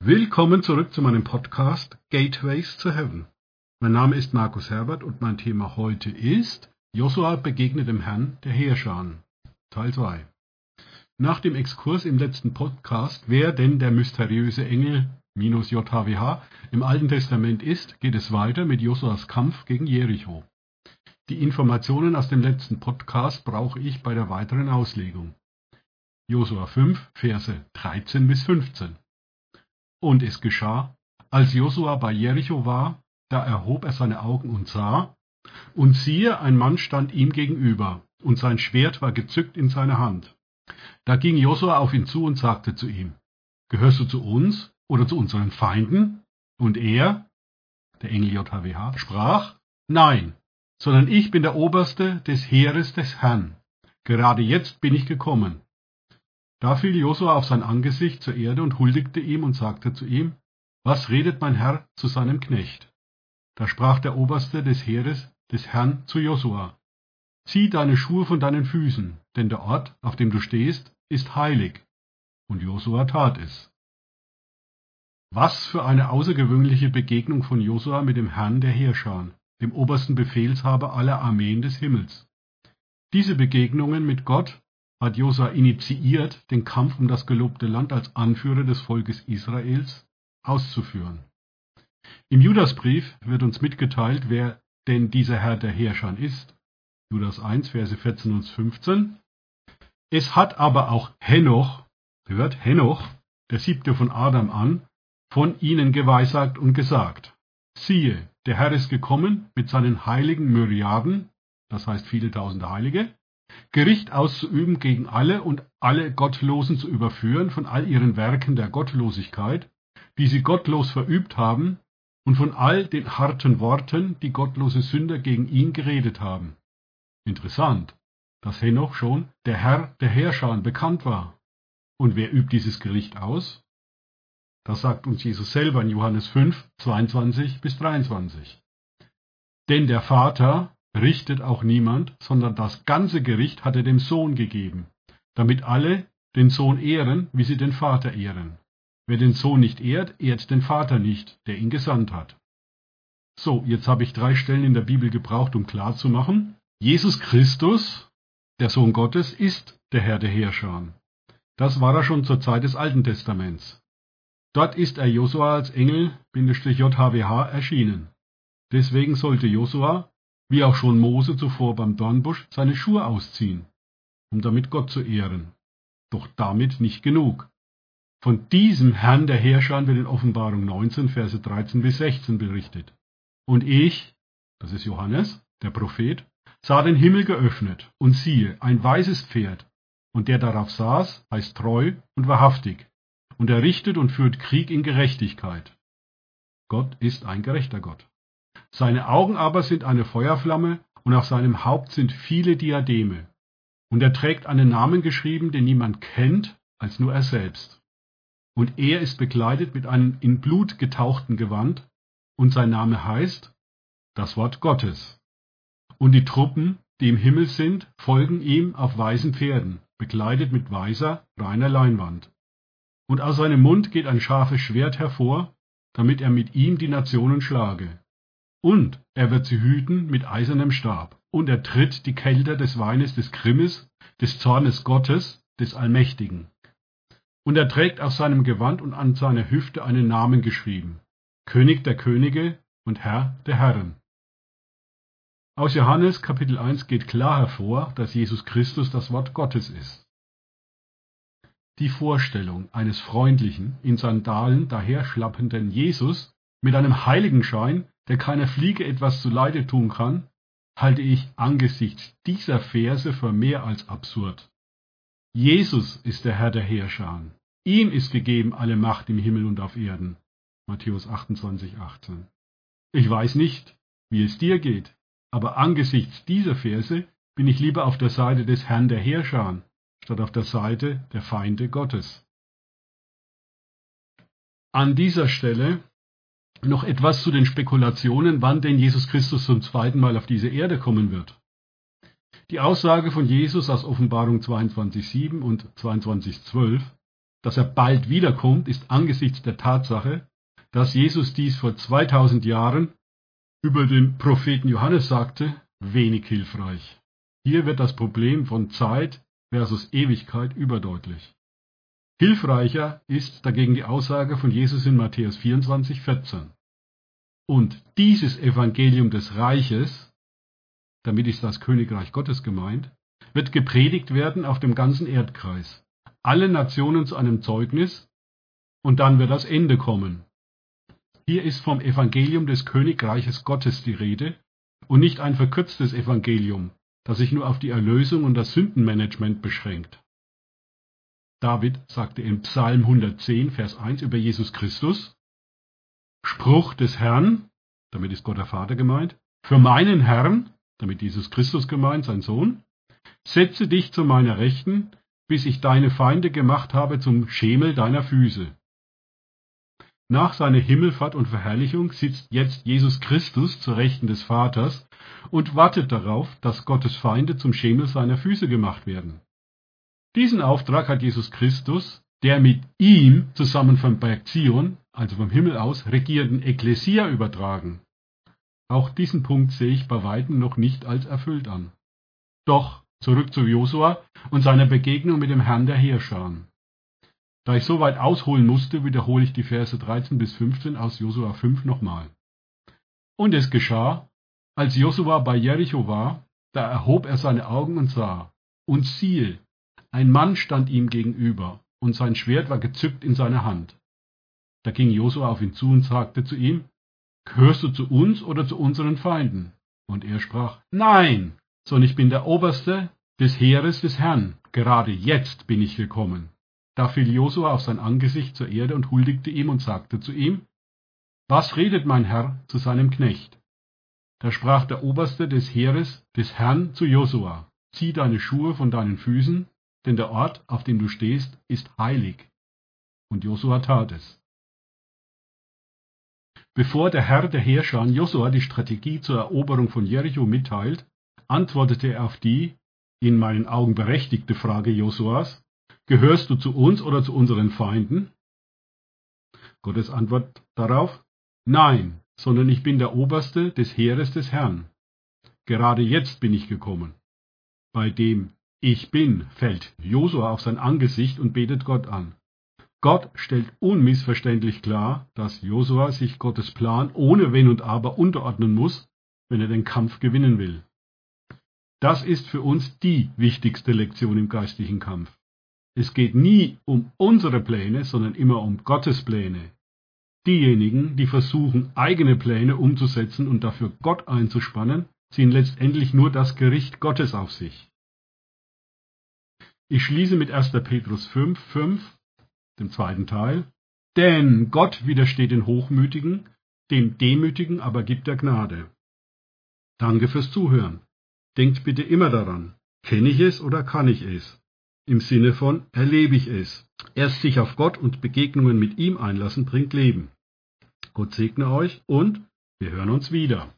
Willkommen zurück zu meinem Podcast Gateways to Heaven. Mein Name ist Markus Herbert und mein Thema heute ist Josua begegnet dem Herrn der Heerscharen. Teil 2. Nach dem Exkurs im letzten Podcast, wer denn der mysteriöse Engel minus JHWH im Alten Testament ist, geht es weiter mit Josuas Kampf gegen Jericho. Die Informationen aus dem letzten Podcast brauche ich bei der weiteren Auslegung. Josua 5, Verse 13 bis 15. Und es geschah, als Josua bei Jericho war, da erhob er seine Augen und sah, und siehe, ein Mann stand ihm gegenüber, und sein Schwert war gezückt in seiner Hand. Da ging Josua auf ihn zu und sagte zu ihm, Gehörst du zu uns oder zu unseren Feinden? Und er, der Engel JHWH, sprach, Nein, sondern ich bin der Oberste des Heeres des Herrn. Gerade jetzt bin ich gekommen. Da fiel Josua auf sein Angesicht zur Erde und huldigte ihm und sagte zu ihm, Was redet mein Herr zu seinem Knecht? Da sprach der Oberste des Heeres des Herrn zu Josua, Zieh deine Schuhe von deinen Füßen, denn der Ort, auf dem du stehst, ist heilig. Und Josua tat es. Was für eine außergewöhnliche Begegnung von Josua mit dem Herrn der Heerscharen, dem obersten Befehlshaber aller Armeen des Himmels. Diese Begegnungen mit Gott hat Josua initiiert, den Kampf um das gelobte Land als Anführer des Volkes Israels auszuführen. Im Judasbrief wird uns mitgeteilt, wer denn dieser Herr der Herrscher ist. Judas 1, Verse 14 und 15. Es hat aber auch Henoch, hört Henoch, der siebte von Adam an, von ihnen geweissagt und gesagt, siehe, der Herr ist gekommen mit seinen heiligen Myriaden, das heißt viele tausende Heilige, Gericht auszuüben gegen alle und alle Gottlosen zu überführen von all ihren Werken der Gottlosigkeit, die sie gottlos verübt haben, und von all den harten Worten, die gottlose Sünder gegen ihn geredet haben. Interessant, dass Henoch schon der Herr der Herrscher bekannt war. Und wer übt dieses Gericht aus? Das sagt uns Jesus selber in Johannes 5, 22 bis 23. Denn der Vater richtet auch niemand, sondern das ganze Gericht hat er dem Sohn gegeben, damit alle den Sohn ehren, wie sie den Vater ehren. Wer den Sohn nicht ehrt, ehrt den Vater nicht, der ihn gesandt hat. So, jetzt habe ich drei Stellen in der Bibel gebraucht, um klarzumachen, Jesus Christus, der Sohn Gottes, ist der Herr der Herrscher. Das war er schon zur Zeit des Alten Testaments. Dort ist er Josua als Engel-JHWH erschienen. Deswegen sollte Josua wie auch schon Mose zuvor beim Dornbusch, seine Schuhe ausziehen, um damit Gott zu ehren. Doch damit nicht genug. Von diesem Herrn der Herrscher wird in Offenbarung 19, Verse 13 bis 16 berichtet. Und ich, das ist Johannes, der Prophet, sah den Himmel geöffnet, und siehe, ein weißes Pferd, und der darauf saß, heißt treu und wahrhaftig, und er richtet und führt Krieg in Gerechtigkeit. Gott ist ein gerechter Gott. Seine Augen aber sind eine Feuerflamme, und auf seinem Haupt sind viele Diademe. Und er trägt einen Namen geschrieben, den niemand kennt, als nur er selbst. Und er ist bekleidet mit einem in Blut getauchten Gewand, und sein Name heißt das Wort Gottes. Und die Truppen, die im Himmel sind, folgen ihm auf weißen Pferden, bekleidet mit weißer, reiner Leinwand. Und aus seinem Mund geht ein scharfes Schwert hervor, damit er mit ihm die Nationen schlage. Und er wird sie hüten mit eisernem Stab, und er tritt die Kelter des Weines des Grimmes, des Zornes Gottes, des Allmächtigen. Und er trägt auf seinem Gewand und an seiner Hüfte einen Namen geschrieben, König der Könige und Herr der Herren. Aus Johannes Kapitel 1 geht klar hervor, dass Jesus Christus das Wort Gottes ist. Die Vorstellung eines freundlichen, in Sandalen daherschlappenden Jesus mit einem Heiligenschein der keiner Fliege etwas zuleide tun kann, halte ich angesichts dieser Verse für mehr als absurd. Jesus ist der Herr der Herrscher. Ihm ist gegeben alle Macht im Himmel und auf Erden. Matthäus 28, 18. Ich weiß nicht, wie es dir geht, aber angesichts dieser Verse bin ich lieber auf der Seite des Herrn der Herrscher, statt auf der Seite der Feinde Gottes. An dieser Stelle noch etwas zu den Spekulationen, wann denn Jesus Christus zum zweiten Mal auf diese Erde kommen wird. Die Aussage von Jesus aus Offenbarung 22.7 und 22.12 dass er bald wiederkommt, ist angesichts der Tatsache, dass Jesus dies vor 2000 Jahren über den Propheten Johannes sagte, wenig hilfreich. Hier wird das Problem von Zeit versus Ewigkeit überdeutlich. Hilfreicher ist dagegen die Aussage von Jesus in Matthäus 24, 14. Und dieses Evangelium des Reiches, damit ist das Königreich Gottes gemeint, wird gepredigt werden auf dem ganzen Erdkreis. Alle Nationen zu einem Zeugnis und dann wird das Ende kommen. Hier ist vom Evangelium des Königreiches Gottes die Rede und nicht ein verkürztes Evangelium, das sich nur auf die Erlösung und das Sündenmanagement beschränkt. David sagte in Psalm 110, Vers 1 über Jesus Christus, Spruch des Herrn, damit ist Gott der Vater gemeint, für meinen Herrn, damit Jesus Christus gemeint, sein Sohn, setze dich zu meiner Rechten, bis ich deine Feinde gemacht habe zum Schemel deiner Füße. Nach seiner Himmelfahrt und Verherrlichung sitzt jetzt Jesus Christus zur Rechten des Vaters und wartet darauf, dass Gottes Feinde zum Schemel seiner Füße gemacht werden. Diesen Auftrag hat Jesus Christus, der mit ihm zusammen vom Berg Zion, also vom Himmel aus, regierenden Ekklesia übertragen. Auch diesen Punkt sehe ich bei weitem noch nicht als erfüllt an. Doch zurück zu Josua und seiner Begegnung mit dem Herrn der Heerscharen. Da ich so weit ausholen musste, wiederhole ich die Verse 13 bis 15 aus Josua 5 nochmal. Und es geschah, als Josua bei Jericho war, da erhob er seine Augen und sah, und siehe, ein Mann stand ihm gegenüber, und sein Schwert war gezückt in seiner Hand. Da ging Josua auf ihn zu und sagte zu ihm, Gehörst du zu uns oder zu unseren Feinden? Und er sprach, Nein, sondern ich bin der Oberste des Heeres des Herrn, gerade jetzt bin ich gekommen. Da fiel Josua auf sein Angesicht zur Erde und huldigte ihm und sagte zu ihm, Was redet mein Herr zu seinem Knecht? Da sprach der Oberste des Heeres des Herrn zu Josua, Zieh deine Schuhe von deinen Füßen, denn der Ort, auf dem du stehst, ist heilig. Und Josua tat es. Bevor der Herr der Herrscher Josua die Strategie zur Eroberung von Jericho mitteilt, antwortete er auf die, in meinen Augen berechtigte Frage Josuas, Gehörst du zu uns oder zu unseren Feinden? Gottes Antwort darauf, nein, sondern ich bin der Oberste des Heeres des Herrn. Gerade jetzt bin ich gekommen. Bei dem Ich bin fällt Josua auf sein Angesicht und betet Gott an. Gott stellt unmissverständlich klar, dass Josua sich Gottes Plan ohne Wenn und Aber unterordnen muss, wenn er den Kampf gewinnen will. Das ist für uns die wichtigste Lektion im geistlichen Kampf. Es geht nie um unsere Pläne, sondern immer um Gottes Pläne. Diejenigen, die versuchen, eigene Pläne umzusetzen und dafür Gott einzuspannen, ziehen letztendlich nur das Gericht Gottes auf sich. Ich schließe mit 1. Petrus 5, 5, dem zweiten Teil. Denn Gott widersteht den Hochmütigen, dem Demütigen aber gibt er Gnade. Danke fürs Zuhören. Denkt bitte immer daran, kenne ich es oder kann ich es? im Sinne von erlebe ich es. Erst sich auf Gott und Begegnungen mit ihm einlassen bringt Leben. Gott segne euch und wir hören uns wieder.